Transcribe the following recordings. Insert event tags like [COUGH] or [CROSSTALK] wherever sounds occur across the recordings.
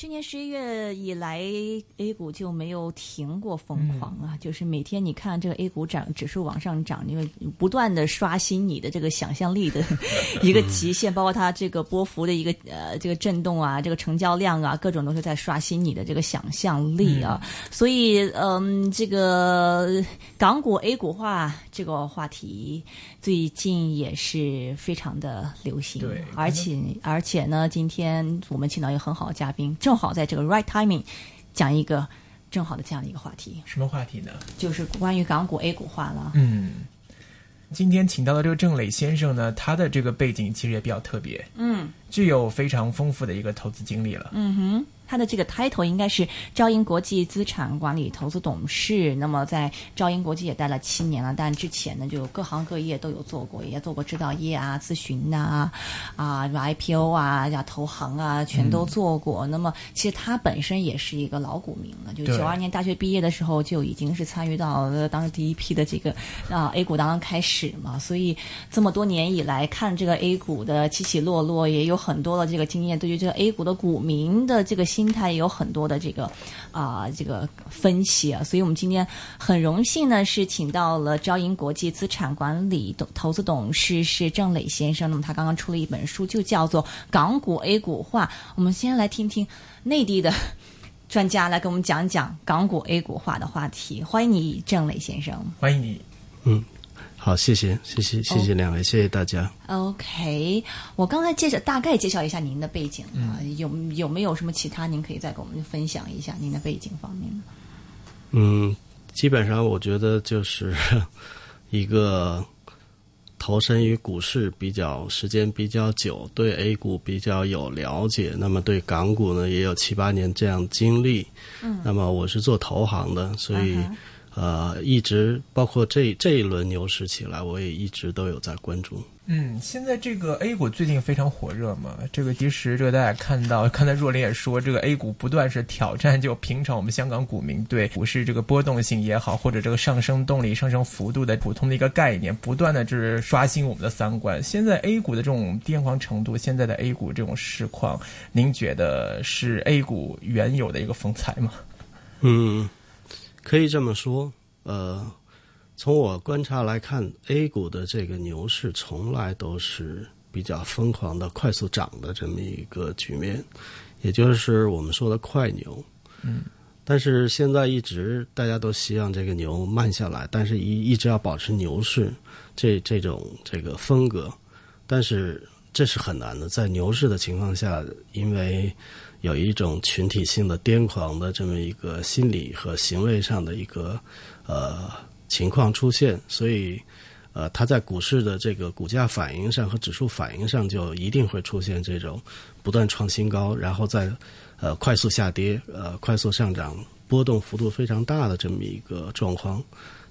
去年十一月以来，A 股就没有停过疯狂啊！就是每天你看这个 A 股涨指数往上涨，因为不断的刷新你的这个想象力的 [LAUGHS] 一个极限，包括它这个波幅的一个呃这个震动啊，这个成交量啊，各种都是在刷新你的这个想象力啊。所以，嗯，这个港股 A 股化这个话题最近也是非常的流行，对，而且而且呢，今天我们请到一个很好的嘉宾。正好在这个 right timing 讲一个正好的这样的一个话题，什么话题呢？就是关于港股 A 股化了。嗯，今天请到的这个郑磊先生呢，他的这个背景其实也比较特别，嗯，具有非常丰富的一个投资经历了。嗯哼。他的这个 title 应该是招银国际资产管理投资董事。那么在招银国际也待了七年了，但之前呢就各行各业都有做过，也做过制造业啊、咨询呐、啊、IPO 啊、呀投行啊，全都做过。那么其实他本身也是一个老股民了，就九二年大学毕业的时候就已经是参与到当时第一批的这个啊 A 股当中开始嘛，所以这么多年以来看这个 A 股的起起落落，也有很多的这个经验。对于这个 A 股的股民的这个。心态也有很多的这个啊，这个分析啊，所以我们今天很荣幸呢，是请到了招银国际资产管理董投资董事是郑磊先生。那么他刚刚出了一本书，就叫做《港股 A 股化》。我们先来听听内地的专家来给我们讲讲港股 A 股化的话题。欢迎你，郑磊先生。欢迎你。嗯。好，谢谢，谢谢，谢谢两位，谢谢大家。OK，我刚才介绍大概介绍一下您的背景啊，有有没有什么其他您可以再跟我们分享一下您的背景方面？嗯，基本上我觉得就是 [LAUGHS] 一个投身于股市比较时间比较久，对 A 股比较有了解，那么对港股呢也有七八年这样经历。嗯，那么我是做投行的，所以。呃，一直包括这这一轮牛市起来，我也一直都有在关注。嗯，现在这个 A 股最近非常火热嘛，这个其实这个大家看到，刚才若琳也说，这个 A 股不断是挑战，就平常我们香港股民对股市这个波动性也好，或者这个上升动力、上升幅度的普通的一个概念，不断的就是刷新我们的三观。现在 A 股的这种癫狂程度，现在的 A 股这种市况，您觉得是 A 股原有的一个风采吗？嗯。可以这么说，呃，从我观察来看，A 股的这个牛市从来都是比较疯狂的、快速涨的这么一个局面，也就是我们说的快牛。嗯。但是现在一直大家都希望这个牛慢下来，但是一一直要保持牛市这这种这个风格，但是这是很难的，在牛市的情况下，因为。有一种群体性的癫狂的这么一个心理和行为上的一个呃情况出现，所以呃，它在股市的这个股价反应上和指数反应上就一定会出现这种不断创新高，然后再呃快速下跌，呃快速上涨，波动幅度非常大的这么一个状况，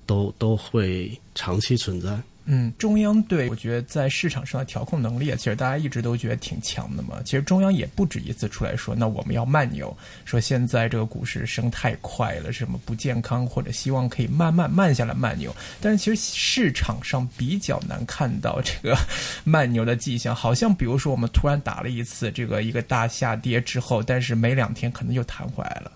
都都会长期存在。嗯，中央对我觉得在市场上的调控能力，其实大家一直都觉得挺强的嘛。其实中央也不止一次出来说，那我们要慢牛，说现在这个股市升太快了，什么不健康，或者希望可以慢慢慢下来慢牛。但是其实市场上比较难看到这个 [LAUGHS] 慢牛的迹象，好像比如说我们突然打了一次这个一个大下跌之后，但是没两天可能又弹回来了。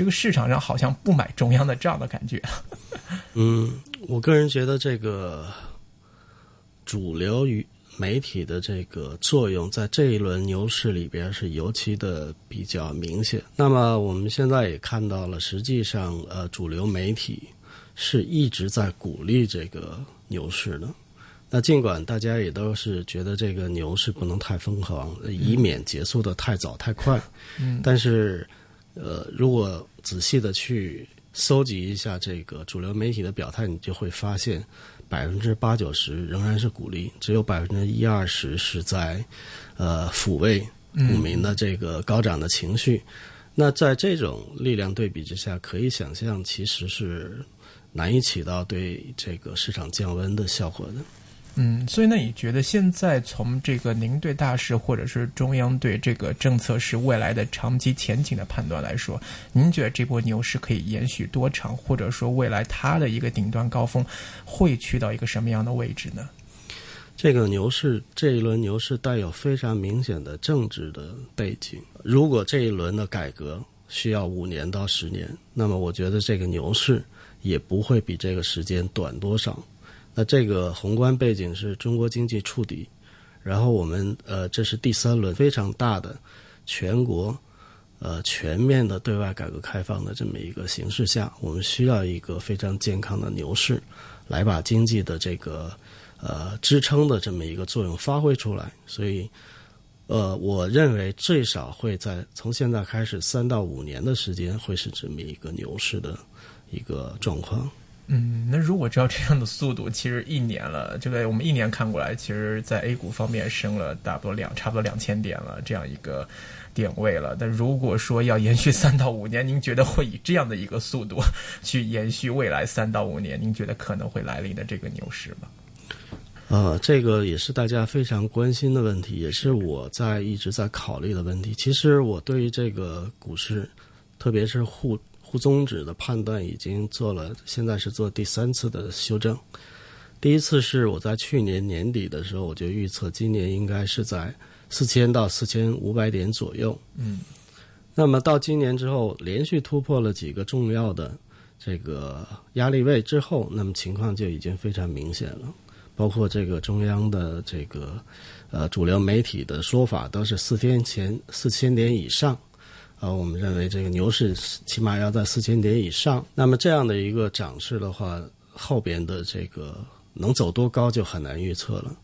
这个市场上好像不买中央的账的感觉。[LAUGHS] 嗯，我个人觉得这个。主流与媒体的这个作用，在这一轮牛市里边是尤其的比较明显。那么我们现在也看到了，实际上，呃，主流媒体是一直在鼓励这个牛市的。那尽管大家也都是觉得这个牛市不能太疯狂，以免结束的太早太快。嗯，但是，呃，如果仔细的去搜集一下这个主流媒体的表态，你就会发现。百分之八九十仍然是鼓励，只有百分之一二十是在，呃，抚慰股民的这个高涨的情绪。那在这种力量对比之下，可以想象其实是难以起到对这个市场降温的效果的。嗯，所以那你觉得现在从这个您对大势或者是中央对这个政策是未来的长期前景的判断来说，您觉得这波牛市可以延续多长，或者说未来它的一个顶端高峰会去到一个什么样的位置呢？这个牛市这一轮牛市带有非常明显的政治的背景。如果这一轮的改革需要五年到十年，那么我觉得这个牛市也不会比这个时间短多少。那这个宏观背景是中国经济触底，然后我们呃这是第三轮非常大的全国呃全面的对外改革开放的这么一个形势下，我们需要一个非常健康的牛市，来把经济的这个。呃，支撑的这么一个作用发挥出来，所以，呃，我认为最少会在从现在开始三到五年的时间，会是这么一个牛市的一个状况。嗯，那如果照这样的速度，其实一年了，这个我们一年看过来，其实，在 A 股方面升了差不多两差不多两千点了，这样一个点位了。但如果说要延续三到五年，您觉得会以这样的一个速度去延续未来三到五年？您觉得可能会来临的这个牛市吗？呃，这个也是大家非常关心的问题，也是我在一直在考虑的问题。其实我对于这个股市，特别是沪沪综指的判断，已经做了，现在是做第三次的修正。第一次是我在去年年底的时候，我就预测今年应该是在四千到四千五百点左右。嗯，那么到今年之后，连续突破了几个重要的这个压力位之后，那么情况就已经非常明显了。包括这个中央的这个，呃，主流媒体的说法都是四天前四千点以上，啊，我们认为这个牛市起码要在四千点以上。那么这样的一个涨势的话，后边的这个能走多高就很难预测了。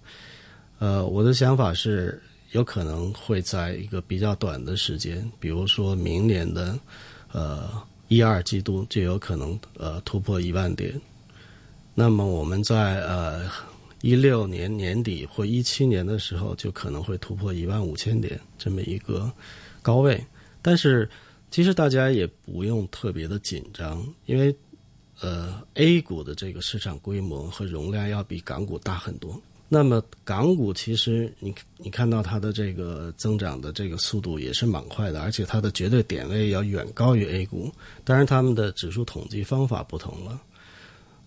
呃，我的想法是有可能会在一个比较短的时间，比如说明年的呃一二季度就有可能呃突破一万点。那么我们在呃。一六年年底或一七年的时候，就可能会突破一万五千点这么一个高位。但是，其实大家也不用特别的紧张，因为呃，A 股的这个市场规模和容量要比港股大很多。那么，港股其实你你看到它的这个增长的这个速度也是蛮快的，而且它的绝对点位要远高于 A 股。当然，他们的指数统计方法不同了。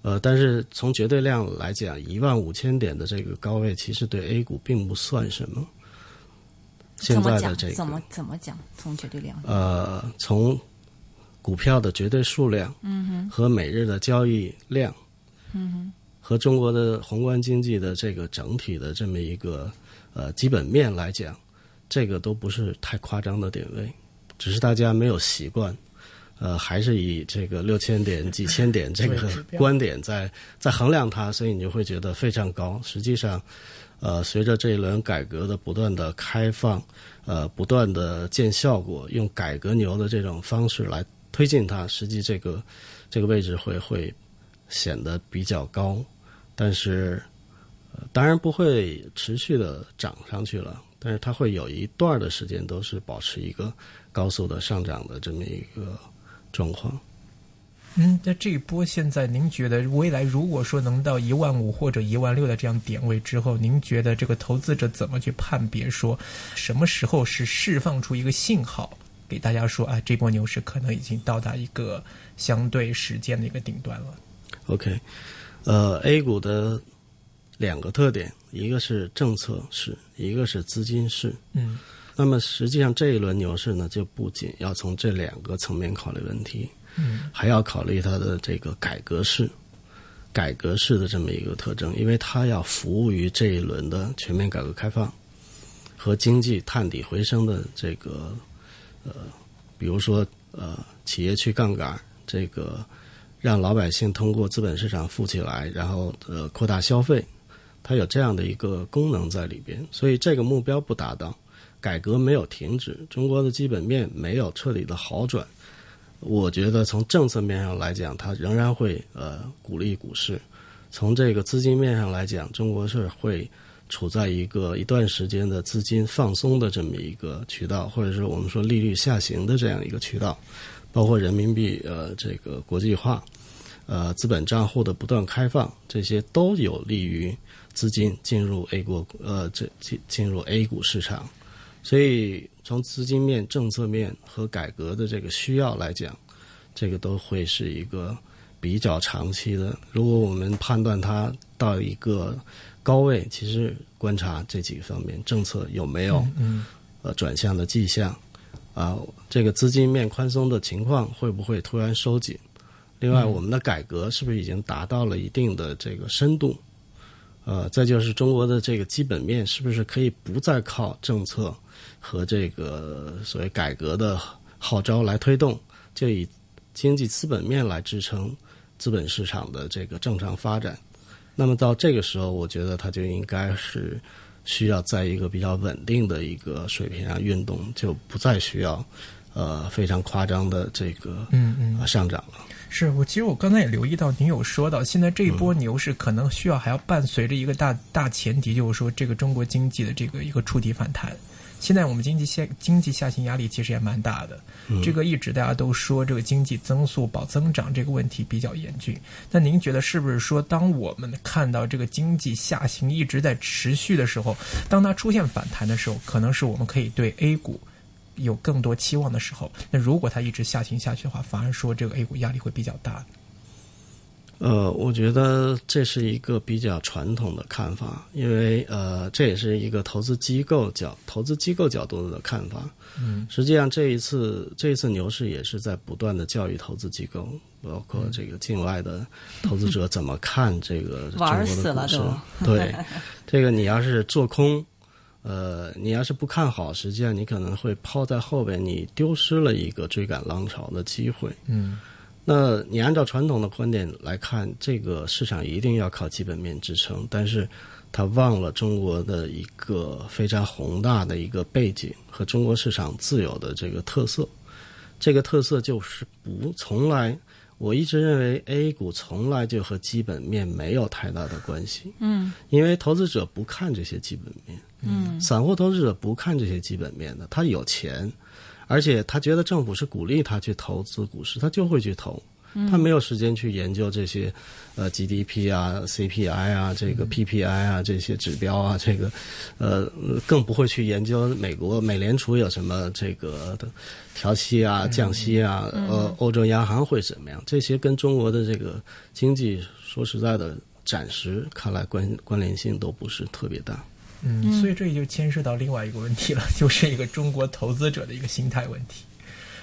呃，但是从绝对量来讲，一万五千点的这个高位，其实对 A 股并不算什么。现在的这个怎么怎么讲？从绝对量？呃，从股票的绝对数量，嗯哼，和每日的交易量，嗯哼，和中国的宏观经济的这个整体的这么一个呃基本面来讲，这个都不是太夸张的点位，只是大家没有习惯。呃，还是以这个六千点、几千点这个观点在在衡量它，所以你就会觉得非常高。实际上，呃，随着这一轮改革的不断的开放，呃，不断的见效果，用改革牛的这种方式来推进它，实际这个这个位置会会显得比较高，但是呃当然不会持续的涨上去了，但是它会有一段的时间都是保持一个高速的上涨的这么一个。状况，嗯，那这一波现在，您觉得未来如果说能到一万五或者一万六的这样点位之后，您觉得这个投资者怎么去判别说什么时候是释放出一个信号给大家说啊，这波牛市可能已经到达一个相对时间的一个顶端了？OK，呃，A 股的两个特点，一个是政策市，一个是资金市，嗯。那么实际上这一轮牛市呢，就不仅要从这两个层面考虑问题，还要考虑它的这个改革式、改革式的这么一个特征，因为它要服务于这一轮的全面改革开放和经济探底回升的这个呃，比如说呃，企业去杠杆，这个让老百姓通过资本市场富起来，然后呃扩大消费，它有这样的一个功能在里边，所以这个目标不达到。改革没有停止，中国的基本面没有彻底的好转。我觉得从政策面上来讲，它仍然会呃鼓励股市；从这个资金面上来讲，中国是会处在一个一段时间的资金放松的这么一个渠道，或者是我们说利率下行的这样一个渠道。包括人民币呃这个国际化，呃资本账户的不断开放，这些都有利于资金进入 A 股呃这进进入 A 股市场。所以，从资金面、政策面和改革的这个需要来讲，这个都会是一个比较长期的。如果我们判断它到一个高位，其实观察这几个方面，政策有没有嗯呃转向的迹象啊、这个资金面宽松的情况会不会突然收紧？另外，我们的改革是不是已经达到了一定的这个深度？呃，再就是中国的这个基本面是不是可以不再靠政策和这个所谓改革的号召来推动，就以经济资本面来支撑资本市场的这个正常发展？那么到这个时候，我觉得它就应该是需要在一个比较稳定的一个水平上运动，就不再需要呃非常夸张的这个嗯嗯呃上涨了。是我其实我刚才也留意到，您有说到，现在这一波牛市可能需要还要伴随着一个大大前提，就是说这个中国经济的这个一个触底反弹。现在我们经济下经济下行压力其实也蛮大的，这个一直大家都说这个经济增速保增长这个问题比较严峻。那您觉得是不是说，当我们看到这个经济下行一直在持续的时候，当它出现反弹的时候，可能是我们可以对 A 股有更多期望的时候，那如果它一直下行下去的话，反而说这个 A 股压力会比较大。呃，我觉得这是一个比较传统的看法，因为呃，这也是一个投资机构角投资机构角度的看法。嗯，实际上这一次这一次牛市也是在不断的教育投资机构，包括这个境外的投资者怎么看这个中玩国的股市 [LAUGHS] 死了。对，这个你要是做空，呃，你要是不看好，实际上你可能会抛在后边，你丢失了一个追赶浪潮的机会。嗯那你按照传统的观点来看，这个市场一定要靠基本面支撑，但是他忘了中国的一个非常宏大的一个背景和中国市场自有的这个特色。这个特色就是不从来，我一直认为 A 股从来就和基本面没有太大的关系。嗯因为投资者不看这些基本面，嗯散户投资者不看这些基本面的，他有钱，而且他觉得政府是鼓励他去投资股市，他就会去投。他没有时间去研究这些，呃，GDP 啊、CPI 啊、这个 PPI 啊这些指标啊，这个，呃，更不会去研究美国美联储有什么这个的调息啊、降息啊，呃，欧洲央行会怎么样？这些跟中国的这个经济说实在的，暂时看来关关联性都不是特别大。嗯，所以这也就牵涉到另外一个问题了，[LAUGHS] 就是一个中国投资者的一个心态问题。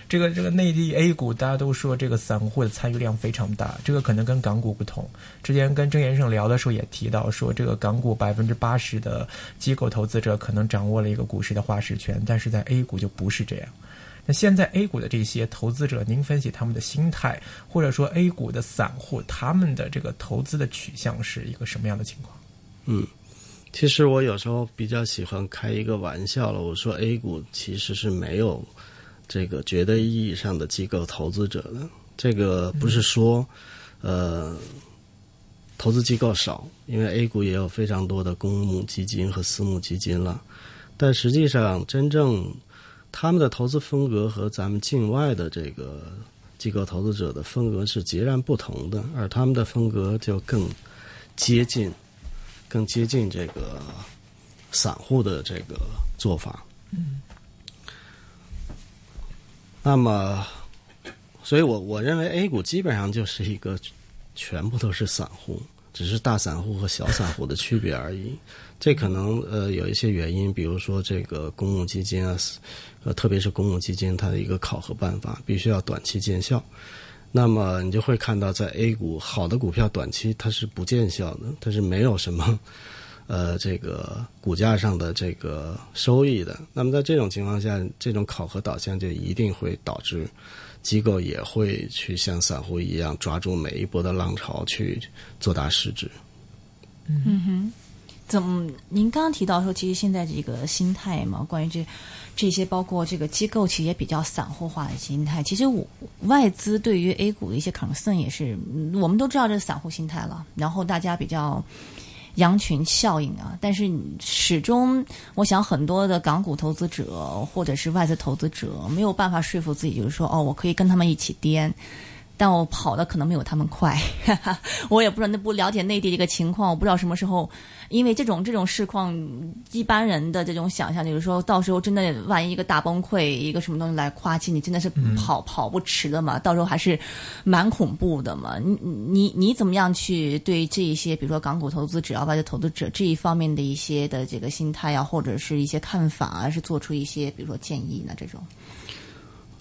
这个这个内地 A 股，大家都说这个散户的参与量非常大，这个可能跟港股不同。之前跟郑先生聊的时候也提到说，这个港股百分之八十的机构投资者可能掌握了一个股市的话事权，但是在 A 股就不是这样。那现在 A 股的这些投资者，您分析他们的心态，或者说 A 股的散户他们的这个投资的取向是一个什么样的情况？其实我有时候比较喜欢开一个玩笑了，我说 A 股其实是没有这个绝对意义上的机构投资者的。这个不是说，呃，投资机构少，因为 A 股也有非常多的公募基金和私募基金了，但实际上真正他们的投资风格和咱们境外的这个机构投资者的风格是截然不同的，而他们的风格就更接近。更接近这个散户的这个做法。嗯。那么，所以我我认为 A 股基本上就是一个全部都是散户，只是大散户和小散户的区别而已。这可能呃有一些原因，比如说这个公募基金啊，呃特别是公募基金它的一个考核办法必须要短期见效。那么你就会看到，在 A 股好的股票短期它是不见效的，它是没有什么，[LAUGHS] 呃，这个股价上的这个收益的。那么在这种情况下，这种考核导向就一定会导致机构也会去像散户一样抓住每一波的浪潮去做大市值。嗯哼，怎么？您刚刚提到说，其实现在这个心态嘛，关于这这些，包括这个机构，其实也比较散户化的心态。其实我外资对于 A 股的一些 concern 也是，我们都知道这是散户心态了。然后大家比较羊群效应啊，但是始终，我想很多的港股投资者或者是外资投资者没有办法说服自己，就是说，哦，我可以跟他们一起颠。但我跑的可能没有他们快，[LAUGHS] 我也不知道那不了解内地这个情况，我不知道什么时候，因为这种这种市况，一般人的这种想象就是说到时候真的万一一个大崩溃，一个什么东西来夸起你，真的是跑、跑不迟的嘛，到时候还是蛮恐怖的嘛。你你你怎么样去对这一些，比如说港股投资者啊，外资投资者这一方面的一些的这个心态啊，或者是一些看法啊，是做出一些比如说建议呢？这种。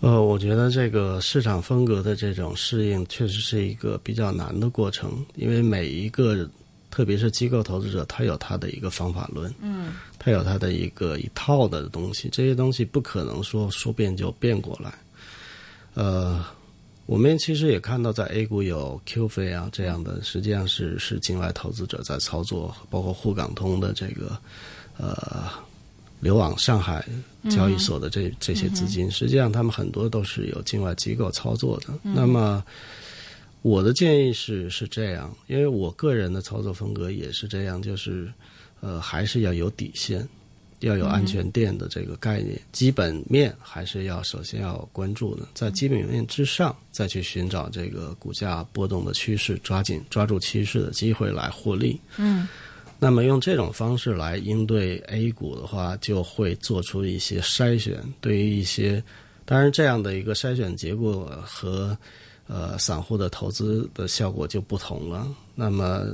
呃，我觉得这个市场风格的这种适应，确实是一个比较难的过程，因为每一个，特别是机构投资者，他有他的一个方法论，嗯，他有他的一个一套的东西，这些东西不可能说说变就变过来。呃，我们其实也看到，在 A 股有 Q 飞啊这样的，实际上是是境外投资者在操作，包括沪港通的这个，呃。流往上海交易所的这这些资金，实际上他们很多都是有境外机构操作的。那么，我的建议是是这样，因为我个人的操作风格也是这样，就是呃，还是要有底线，要有安全垫的这个概念，基本面还是要首先要关注的，在基本面之上再去寻找这个股价波动的趋势，抓紧抓住趋势的机会来获利。嗯。那么用这种方式来应对 A 股的话，就会做出一些筛选。对于一些，当然这样的一个筛选结果和呃散户的投资的效果就不同了。那么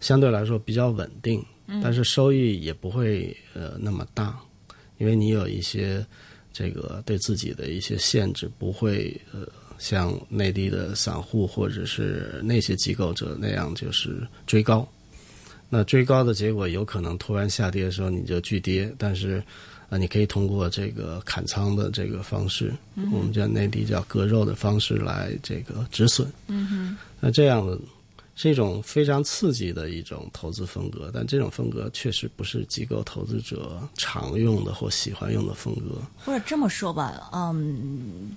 相对来说比较稳定，但是收益也不会呃那么大，因为你有一些这个对自己的一些限制，不会呃像内地的散户或者是那些机构者那样就是追高。那追高的结果有可能突然下跌的时候你就巨跌，但是啊，你可以通过这个砍仓的这个方式，我们叫内地叫割肉的方式来这个止损。嗯哼。那这样的是一种非常刺激的一种投资风格，但这种风格确实不是机构投资者常用的或喜欢用的风格。或者这么说吧，嗯，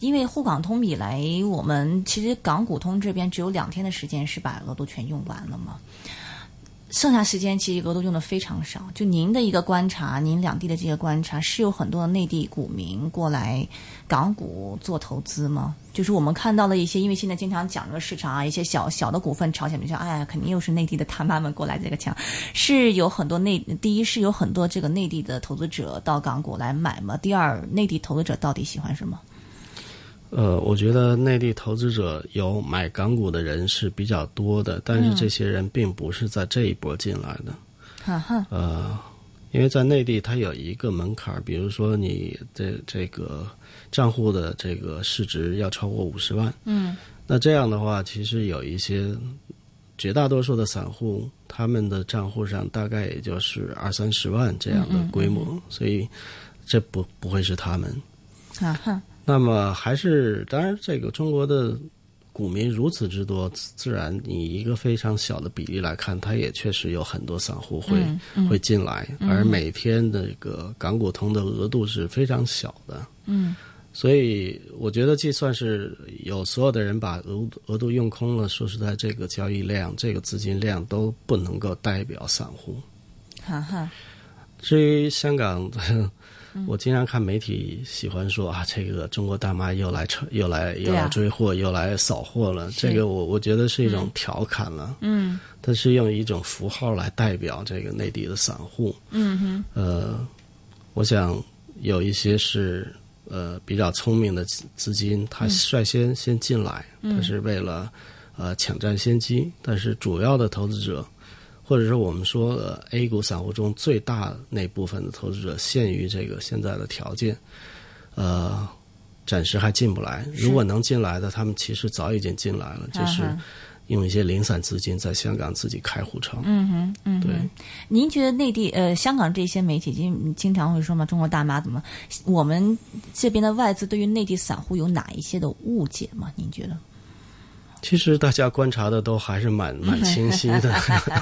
因为沪港通以来，我们其实港股通这边只有两天的时间是把额度全用完了嘛。剩下时间其实额度用的非常少。就您的一个观察，您两地的这个观察，是有很多的内地股民过来港股做投资吗？就是我们看到了一些，因为现在经常讲这个市场啊，一些小小的股份炒起来，就像哎呀，肯定又是内地的他妈们过来这个抢，是有很多内第一是有很多这个内地的投资者到港股来买吗？第二，内地投资者到底喜欢什么？呃，我觉得内地投资者有买港股的人是比较多的，但是这些人并不是在这一波进来的。哈哈。呃，因为在内地它有一个门槛，比如说你这这个账户的这个市值要超过五十万。嗯。那这样的话，其实有一些绝大多数的散户，他们的账户上大概也就是二三十万这样的规模，所以这不不会是他们。啊哈。那么还是当然，这个中国的股民如此之多，自然以一个非常小的比例来看，它也确实有很多散户会会进来，而每天的这个港股通的额度是非常小的。嗯，所以我觉得，就算是有所有的人把额额度用空了，说实在，这个交易量、这个资金量都不能够代表散户。哈哈。至于香港。[LAUGHS] 我经常看媒体喜欢说啊，这个中国大妈又来车又来又来追货，又来扫货了。这个我我觉得是一种调侃了。嗯，它是用一种符号来代表这个内地的散户。嗯哼。呃，我想有一些是呃比较聪明的资金，他率先先进来，他是为了呃抢占先机。但是主要的投资者。或者是，我们说呃 A 股散户中最大那部分的投资者，限于这个现在的条件，呃，暂时还进不来。如果能进来的，他们其实早已经进来了，就是用一些零散资金在香港自己开户成。嗯哼，嗯，对。您觉得内地呃香港这些媒体经经常会说嘛，中国大妈怎么？我们这边的外资对于内地散户有哪一些的误解吗？您觉得？其实大家观察的都还是蛮 [LAUGHS] 蛮清晰的，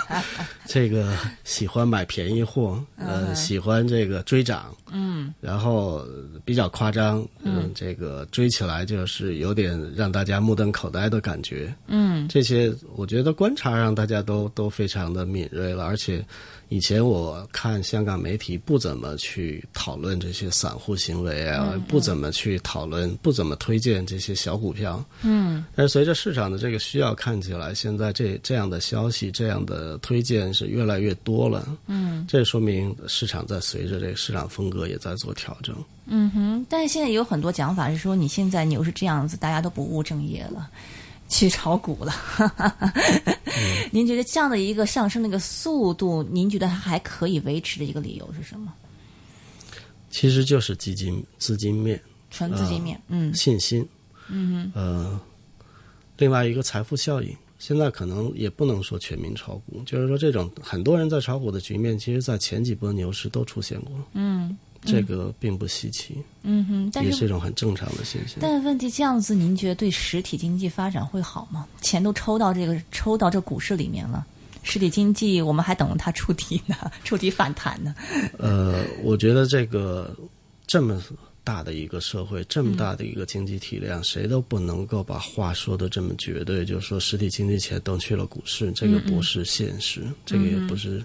[LAUGHS] 这个喜欢买便宜货，呃，喜欢这个追涨，嗯，然后比较夸张，嗯，这个追起来就是有点让大家目瞪口呆的感觉，嗯，这些我觉得观察让大家都都非常的敏锐了，而且。以前我看香港媒体不怎么去讨论这些散户行为啊，不怎么去讨论，不怎么推荐这些小股票。嗯，但是随着市场的这个需要，看起来现在这这样的消息、这样的推荐是越来越多了。嗯，这说明市场在随着这个市场风格也在做调整。嗯哼，但是现在有很多讲法是说，你现在牛是这样子，大家都不务正业了。去炒股了，[LAUGHS] 您觉得这样的一个上升的一个速度，您觉得它还可以维持的一个理由是什么？其实就是基金资金面，纯资金面，嗯，信心，嗯呃，另外一个财富效应。现在可能也不能说全民炒股，就是说这种很多人在炒股的局面，其实在前几波牛市都出现过，嗯。这个并不稀奇，嗯哼，但是也是一种很正常的现象。但问题这样子，您觉得对实体经济发展会好吗？钱都抽到这个抽到这股市里面了，实体经济我们还等着它触底呢，[LAUGHS] 触底反弹呢。呃，我觉得这个这么大的一个社会，这么大的一个经济体量，谁都不能够把话说的这么绝对，就是说实体经济钱都去了股市，这个不是现实，这个也不是。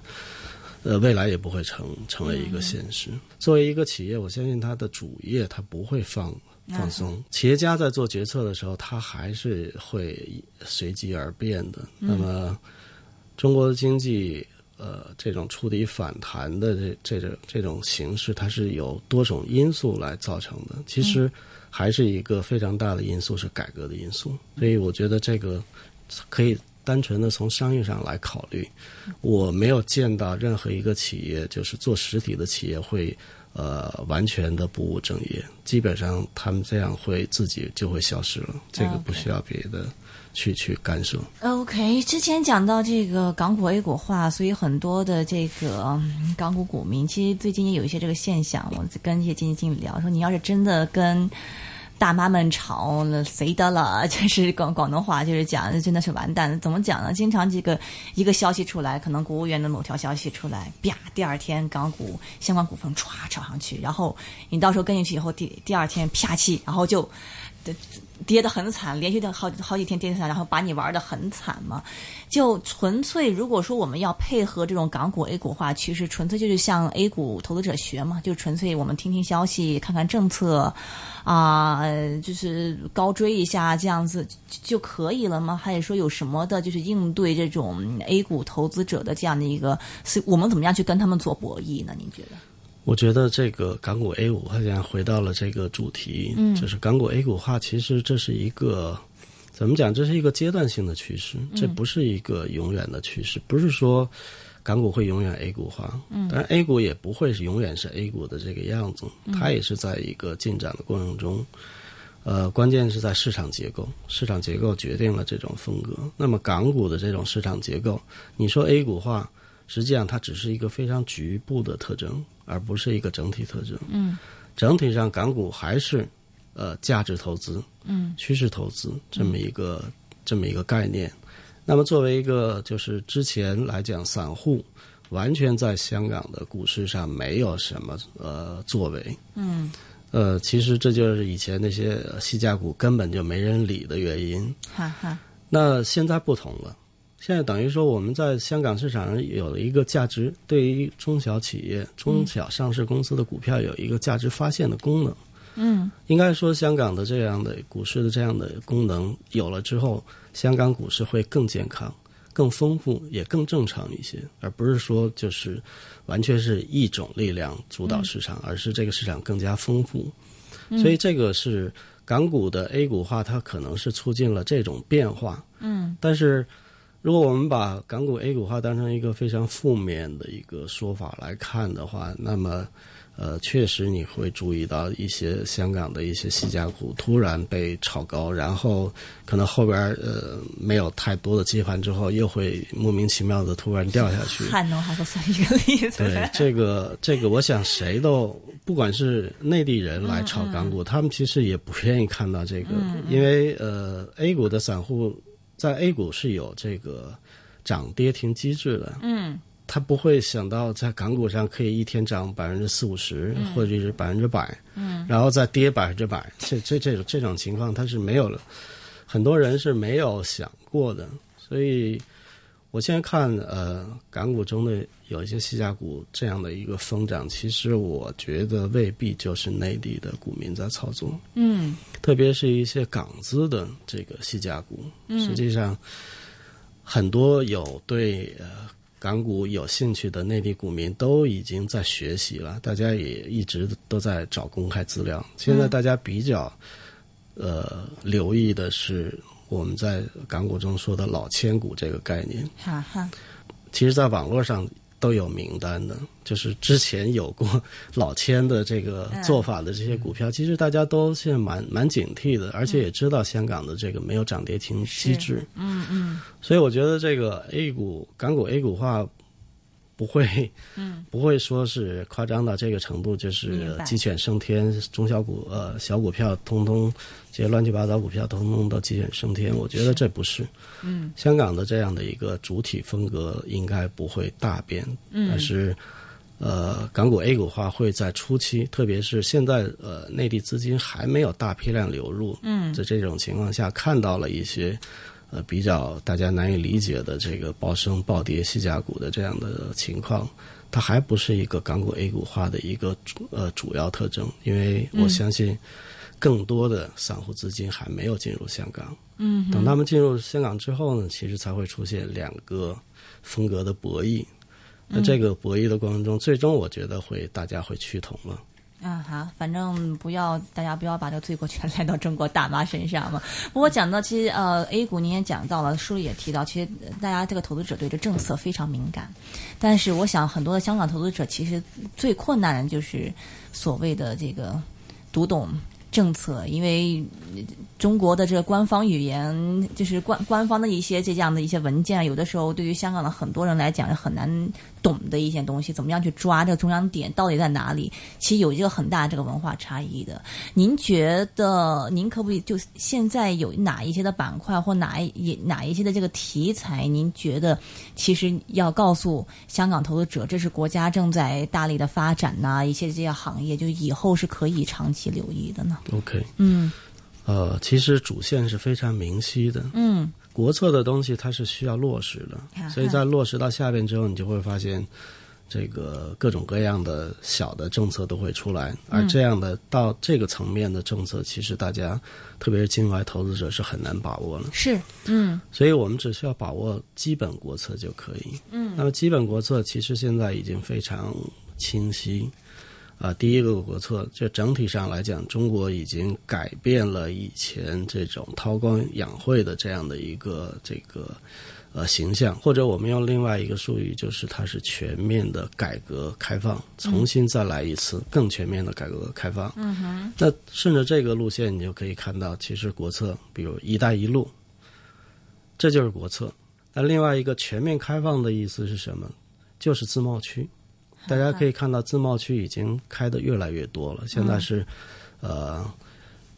呃，未来也不会成成为一个现实。作为一个企业，我相信它的主业它不会放放松。企业家在做决策的时候，他还是会随机而变的。那么，中国的经济呃这种触底反弹的这这种这种形式，它是有多种因素来造成的。其实还是一个非常大的因素是改革的因素。所以我觉得这个可以。单纯的从商业上来考虑，我没有见到任何一个企业，就是做实体的企业会，呃，完全的不务正业。基本上他们这样会自己就会消失了，这个不需要别的去去干涉。OK，之前讲到这个港股 A 股化，所以很多的这个港股股民，其实最近也有一些这个现象。我跟一些基金经理聊说，你要是真的跟。大妈们吵了，谁的了？就是广广东话，就是讲，真的是完蛋。怎么讲呢？经常这个一个消息出来，可能国务院的某条消息出来，啪，第二天港股相关股份唰炒上去，然后你到时候跟进去以后，第第二天啪气，然后就。跌得很惨，连续的好好几天跌惨，然后把你玩的很惨嘛？就纯粹如果说我们要配合这种港股 A 股化其实，纯粹就是向 A 股投资者学嘛？就纯粹我们听听消息，看看政策，啊，就是高追一下这样子就可以了吗？还是说有什么的，就是应对这种 A 股投资者的这样的一个，是我们怎么样去跟他们做博弈呢？您觉得？我觉得这个港股 A 股好像回到了这个主题，就是港股 A 股化。其实这是一个怎么讲？这是一个阶段性的趋势，这不是一个永远的趋势。不是说港股会永远 A 股化，当然 A 股也不会是永远是 A 股的这个样子，它也是在一个进展的过程中。呃，关键是在市场结构，市场结构决定了这种风格。那么港股的这种市场结构，你说 A 股化，实际上它只是一个非常局部的特征。而不是一个整体特征。嗯，整体上港股还是呃价值投资、嗯趋势投资这么一个这么一个概念。那么作为一个就是之前来讲，散户完全在香港的股市上没有什么呃作为。嗯，呃，其实这就是以前那些细价股根本就没人理的原因。哈哈。那现在不同了。现在等于说，我们在香港市场上有了一个价值，对于中小企业、中小上市公司的股票有一个价值发现的功能。嗯，应该说，香港的这样的股市的这样的功能有了之后，香港股市会更健康、更丰富，也更正常一些，而不是说就是完全是一种力量主导市场，而是这个市场更加丰富。所以，这个是港股的 A 股化，它可能是促进了这种变化。嗯，但是。如果我们把港股 A 股化当成一个非常负面的一个说法来看的话，那么，呃，确实你会注意到一些香港的一些细价股突然被炒高，然后可能后边呃没有太多的接盘之后，又会莫名其妙的突然掉下去。汉农还是算一个例子。对这个这个，我想谁都不管是内地人来炒港股，他们其实也不愿意看到这个，因为呃 A 股的散户。在 A 股是有这个涨跌停机制的，嗯。他不会想到在港股上可以一天涨百分之四五十，或者是百分之百，嗯，然后再跌百分之百，这这这种这种情况他是没有了，很多人是没有想过的，所以我现在看呃港股中的有一些细价股这样的一个疯涨，其实我觉得未必就是内地的股民在操作，嗯。特别是一些港资的这个细价股，实际上很多有对呃港股有兴趣的内地股民都已经在学习了，大家也一直都在找公开资料。现在大家比较呃留意的是我们在港股中说的老千股这个概念，哈哈，其实在网络上都有名单的，就是之前有过老千的这个做法的这些股票，其实大家都现在蛮蛮警惕的，而且也知道香港的这个没有涨跌停机制，嗯嗯。所以我觉得这个 A 股港股 A 股化不会，嗯，不会说是夸张到这个程度，就是鸡犬升天，中小股呃小股票通通这些乱七八糟股票通通都鸡犬升天，我觉得这不是。嗯。香港的这样的一个主体风格应该不会大变，嗯。但是呃，港股 A 股化会在初期，特别是现在呃内地资金还没有大批量流入，嗯。在这种情况下，看到了一些呃比较大家难以理解的这个暴升暴跌细价股的这样的情况。它还不是一个港股 A 股化的一个主呃主要特征，因为我相信更多的散户资金还没有进入香港。嗯等他们进入香港之后呢，其实才会出现两个风格的博弈。那这个博弈的过程中，最终我觉得会大家会趋同了。啊哈，反正不要大家不要把这个罪过全赖到中国大妈身上嘛。不过讲到其实呃 A 股您也讲到了，书里也提到，其实大家这个投资者对这政策非常敏感，但是我想很多的香港投资者其实最困难的就是所谓的这个读懂。政策，因为中国的这个官方语言，就是官官方的一些这样的一些文件，有的时候对于香港的很多人来讲是很难懂的一些东西，怎么样去抓这个中央点到底在哪里？其实有一个很大这个文化差异的。您觉得，您可不可以就现在有哪一些的板块或哪一哪一些的这个题材，您觉得其实要告诉香港投资者，这是国家正在大力的发展呐、一些这些行业，就以后是可以长期留意的呢？OK，嗯呃，其实主线是非常明晰的。嗯国策的东西它是需要落实的啊，所以在落实到下边之后，你就会发现，这个各种各样的小的政策都会出来，而这样的到这个层面的政策，其实大家特别是境外投资者是很难把握了。是嗯所以我们只需要把握基本国策就可以。嗯那么基本国策其实现在已经非常清晰。啊，第一个国策，就整体上来讲，中国已经改变了以前这种韬光养晦的这样的一个这个呃形象，或者我们用另外一个术语，就是它是全面的改革开放，重新再来一次更全面的改革开放。嗯哼那顺着这个路线，你就可以看到，其实国策，比如“一带一路”，这就是国策。那另外一个全面开放的意思是什么？就是自贸区。大家可以看到，自贸区已经开得越来越多了。现在是，呃，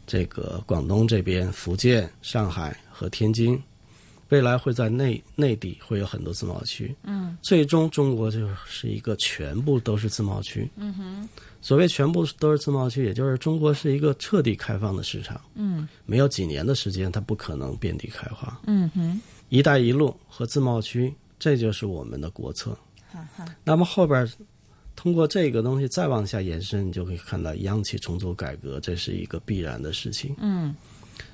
这个广东这边、福建、上海和天津，未来会在内内地会有很多自贸区。嗯最终，中国就是一个全部都是自贸区。嗯哼所谓全部都是自贸区，也就是中国是一个彻底开放的市场，嗯没有几年的时间，它不可能遍地开花。嗯哼，“一带一路”和自贸区，这就是我们的国策。哈哈那么后边通过这个东西再往下延伸，你就可以看到央企重组改革，这是一个必然的事情。嗯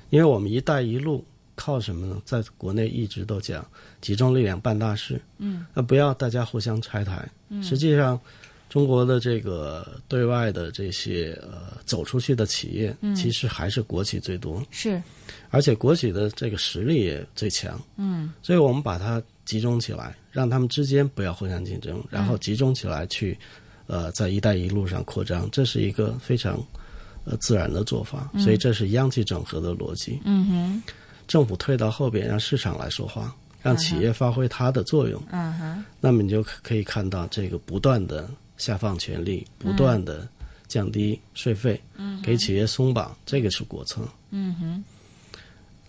因为我们“一带一路”靠什么呢？在国内一直都讲集中力量办大事，嗯那不要大家互相拆台。嗯实际上，中国的这个对外的这些呃走出去的企业，其实还是国企最多，是而且国企的这个实力也最强。嗯所以我们把它集中起来，让他们之间不要互相竞争，然后集中起来去，呃，在“一带一路”上扩张，这是一个非常呃自然的做法。所以这是央企整合的逻辑。嗯哼政府退到后边，让市场来说话，让企业发挥它的作用。嗯哼那么你就可以看到这个不断的下放权力，不断的降低税费，给企业松绑，这个是国策。嗯哼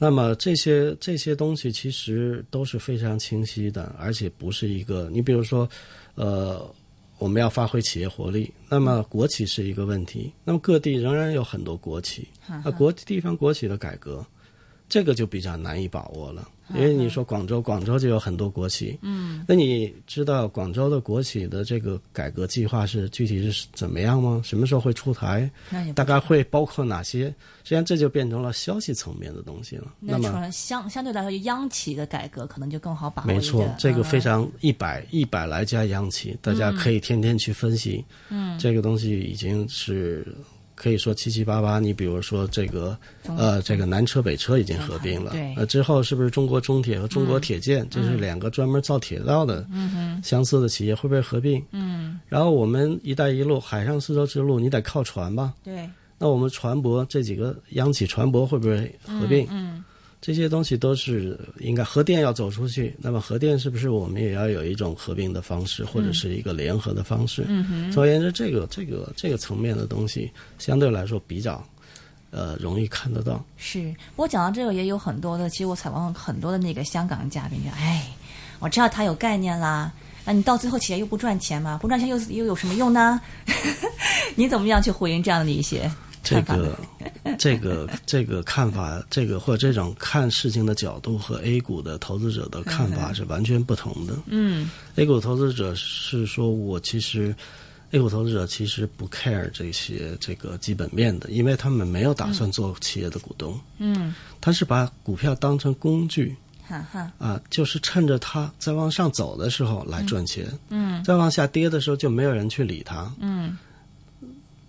那么这些这些东西其实都是非常清晰的，而且不是一个。你比如说，呃，我们要发挥企业活力，那么国企是一个问题，那么各地仍然有很多国企，[LAUGHS] 那国地方国企的改革，这个就比较难以把握了。因为你说广州，广州就有很多国企，嗯，那你知道广州的国企的这个改革计划是具体是怎么样吗？什么时候会出台？大概会包括哪些？实际上这就变成了消息层面的东西了。那么相相对来说，央企的改革可能就更好把握。没错，这个非常一百一百来家央企，大家可以天天去分析。嗯，这个东西已经是。可以说七七八八，你比如说这个，呃，这个南车北车已经合并了，呃，之后是不是中国中铁和中国铁建，这是两个专门造铁道的相似的企业会不会合并？嗯，然后我们“一带一路”海上丝绸之路，你得靠船吧？对，那我们船舶这几个央企船舶会不会合并？嗯。这些东西都是应该核电要走出去，那么核电是不是我们也要有一种合并的方式，或者是一个联合的方式？嗯总而言之，这个这个这个层面的东西相对来说比较呃容易看得到。是，不过讲到这个也有很多的，其实我采访很多的那个香港嘉宾就：“哎，我知道他有概念啦，那你到最后企业又不赚钱嘛？不赚钱又又有什么用呢？[LAUGHS] 你怎么样去回应这样的一些？”这个，[LAUGHS] 这个，这个看法，这个或者这种看事情的角度和 A 股的投资者的看法是完全不同的。嗯，A 股投资者是说我其实，A 股投资者其实不 care 这些这个基本面的，因为他们没有打算做企业的股东。嗯，他是把股票当成工具，哈哈，啊，就是趁着它在往上走的时候来赚钱。嗯，再往下跌的时候就没有人去理它。嗯，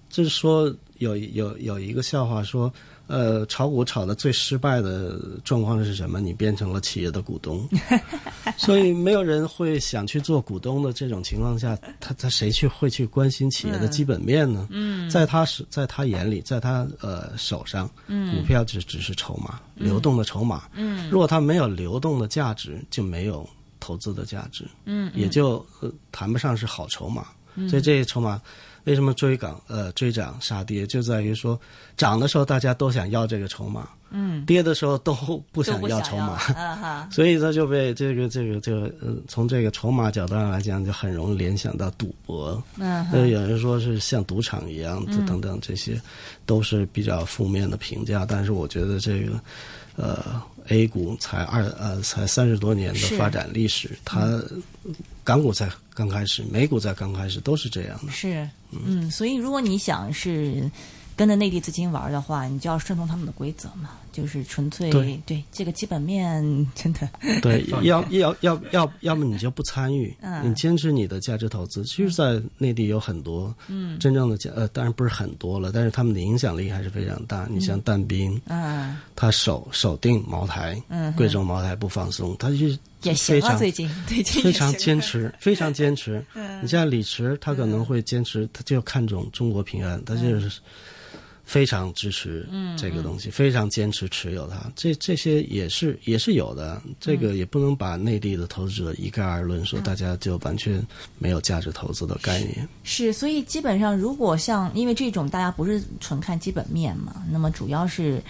就是说。有有有一个笑话说，呃，炒股炒的最失败的状况是什么？你变成了企业的股东，[LAUGHS] 所以没有人会想去做股东的这种情况下，他他谁去会去关心企业的基本面呢？嗯，在他是在他眼里，在他呃手上，股票只只是筹码，流动的筹码。嗯，如果它没有流动的价值，就没有投资的价值。嗯，也就谈不上是好筹码。所以这些筹码。为什么追涨呃追涨杀跌，就在于说涨的时候大家都想要这个筹码，嗯，跌的时候都不想要筹码，[LAUGHS] 所以他就被这个这个这个呃从这个筹码角度上来讲，就很容易联想到赌博，嗯，有人说是像赌场一样，等等这些都是比较负面的评价。但是我觉得这个呃 A 股才二呃才三十多年的发展历史，它港股才刚开始，美股才刚开始都是这样的，是。嗯，所以如果你想是跟着内地资金玩的话，你就要顺从他们的规则嘛，就是纯粹对这个基本面真的对，[LAUGHS] 要要要要，要么你就不参与，你坚持你的价值投资。其实，在内地有很多嗯真正的价呃，当然不是很多了，但是他们的影响力还是非常大。你像但斌，嗯，他守守定茅台，嗯，贵州茅台不放松，他就。也非常最近非常坚持，非常坚持。[LAUGHS] 你像李驰，他可能会坚持，他就看重中国平安，他就是非常支持这个东西，非常坚持持有它。这这些也是也是有的，这个也不能把内地的投资者一概而论，说大家就完全没有价值投资的概念。是，所以基本上，如果像因为这种大家不是纯看基本面嘛，那么主要是。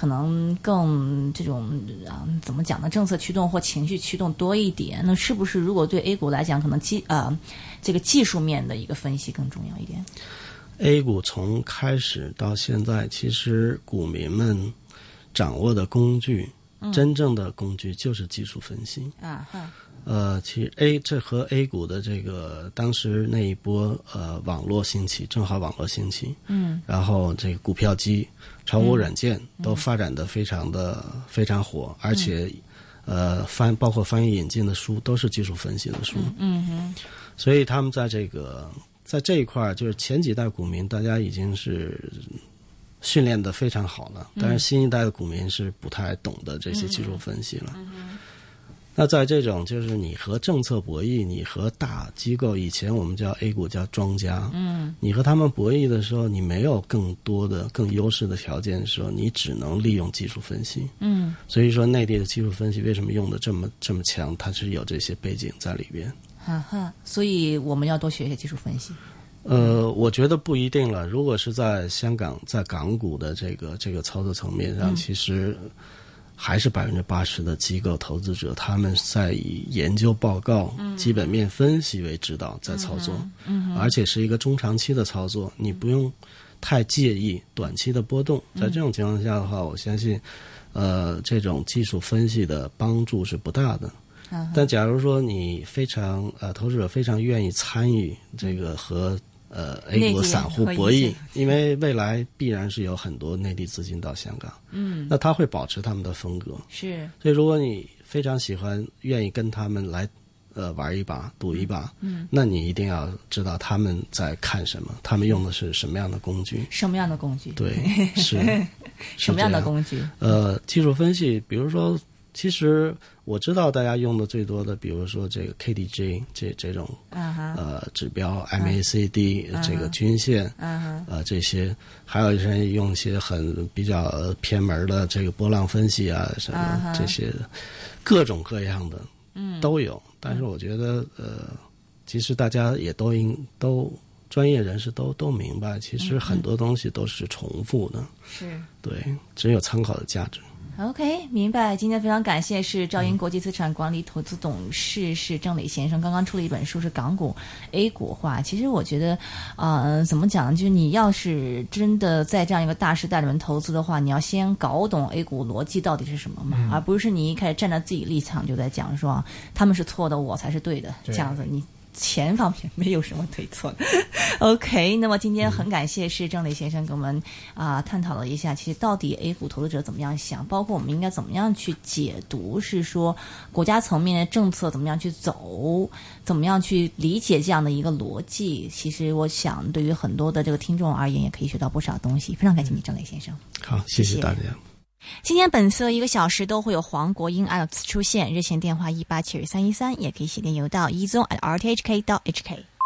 可能更这种啊，怎么讲呢？政策驱动或情绪驱动多一点。那是不是如果对 A 股来讲，可能技啊这个技术面的一个分析更重要一点？A 股从开始到现在，其实股民们掌握的工具，真正的工具就是技术分析啊哈。呃，其实 A 这和 A 股的这个当时那一波呃网络兴起，正好网络兴起，嗯，然后这个股票机、炒股软件都发展的非常的非常火，而且呃翻包括翻译引进的书都是技术分析的书，嗯哼，所以他们在这个在这一块儿，就是前几代股民大家已经是训练的非常好了，但是新一代的股民是不太懂得这些技术分析了。那在这种就是你和政策博弈，你和大机构，以前我们叫 A 股叫庄家，嗯，你和他们博弈的时候，你没有更多的更优势的条件的时候，你只能利用技术分析，嗯，所以说内地的技术分析为什么用的这么这么强，它是有这些背景在里边，哈哈，所以我们要多学一些技术分析。呃，我觉得不一定了。如果是在香港，在港股的这个这个操作层面上，其实。还是百分之八十的机构投资者，他们在以研究报告、基本面分析为指导在操作，嗯，而且是一个中长期的操作，你不用太介意短期的波动。在这种情况下的话，我相信，呃，这种技术分析的帮助是不大的。但假如说你非常呃，投资者非常愿意参与这个和呃 A 股散户博弈，因为未来必然是有很多内地资金到香港，嗯，那他会保持他们的风格。是，所以如果你非常喜欢，愿意跟他们来呃玩一把，赌一把，嗯，那你一定要知道他们在看什么，他们用的是什么样的工具，什么样的工具？对，[LAUGHS] 是什么样的工具？呃，技术分析，比如说。其实我知道大家用的最多的，比如说这个 KDJ 这这种呃指标，MACD 这个均线，呃这些，还有一些用一些很比较偏门的这个波浪分析啊什么这些，各种各样的都有。但是我觉得呃，其实大家也都应都专业人士都都明白，其实很多东西都是重复的，是。对，只有参考的价值。OK，明白。今天非常感谢是兆英国际资产管理投资董事是郑磊先生，刚刚出了一本书是港股 A 股化。其实我觉得，呃，怎么讲呢？就是你要是真的在这样一个大时代里面投资的话，你要先搞懂 A 股逻辑到底是什么嘛，而不是你一开始站在自己立场就在讲说他们是错的，我才是对的，这样子你。钱方面没有什么对错，[LAUGHS] OK。那么今天很感谢是郑磊先生给我们啊探讨了一下，其实到底 A 股投资者怎么样想，包括我们应该怎么样去解读，是说国家层面的政策怎么样去走，怎么样去理解这样的一个逻辑。其实我想，对于很多的这个听众而言，也可以学到不少东西。非常感谢你，郑磊先生。好，谢谢大家。今天本色一个小时都会有黄国英 Alex 出现，热线电话一八七二三一三，也可以写电邮到一宗 at rthk 到 hk。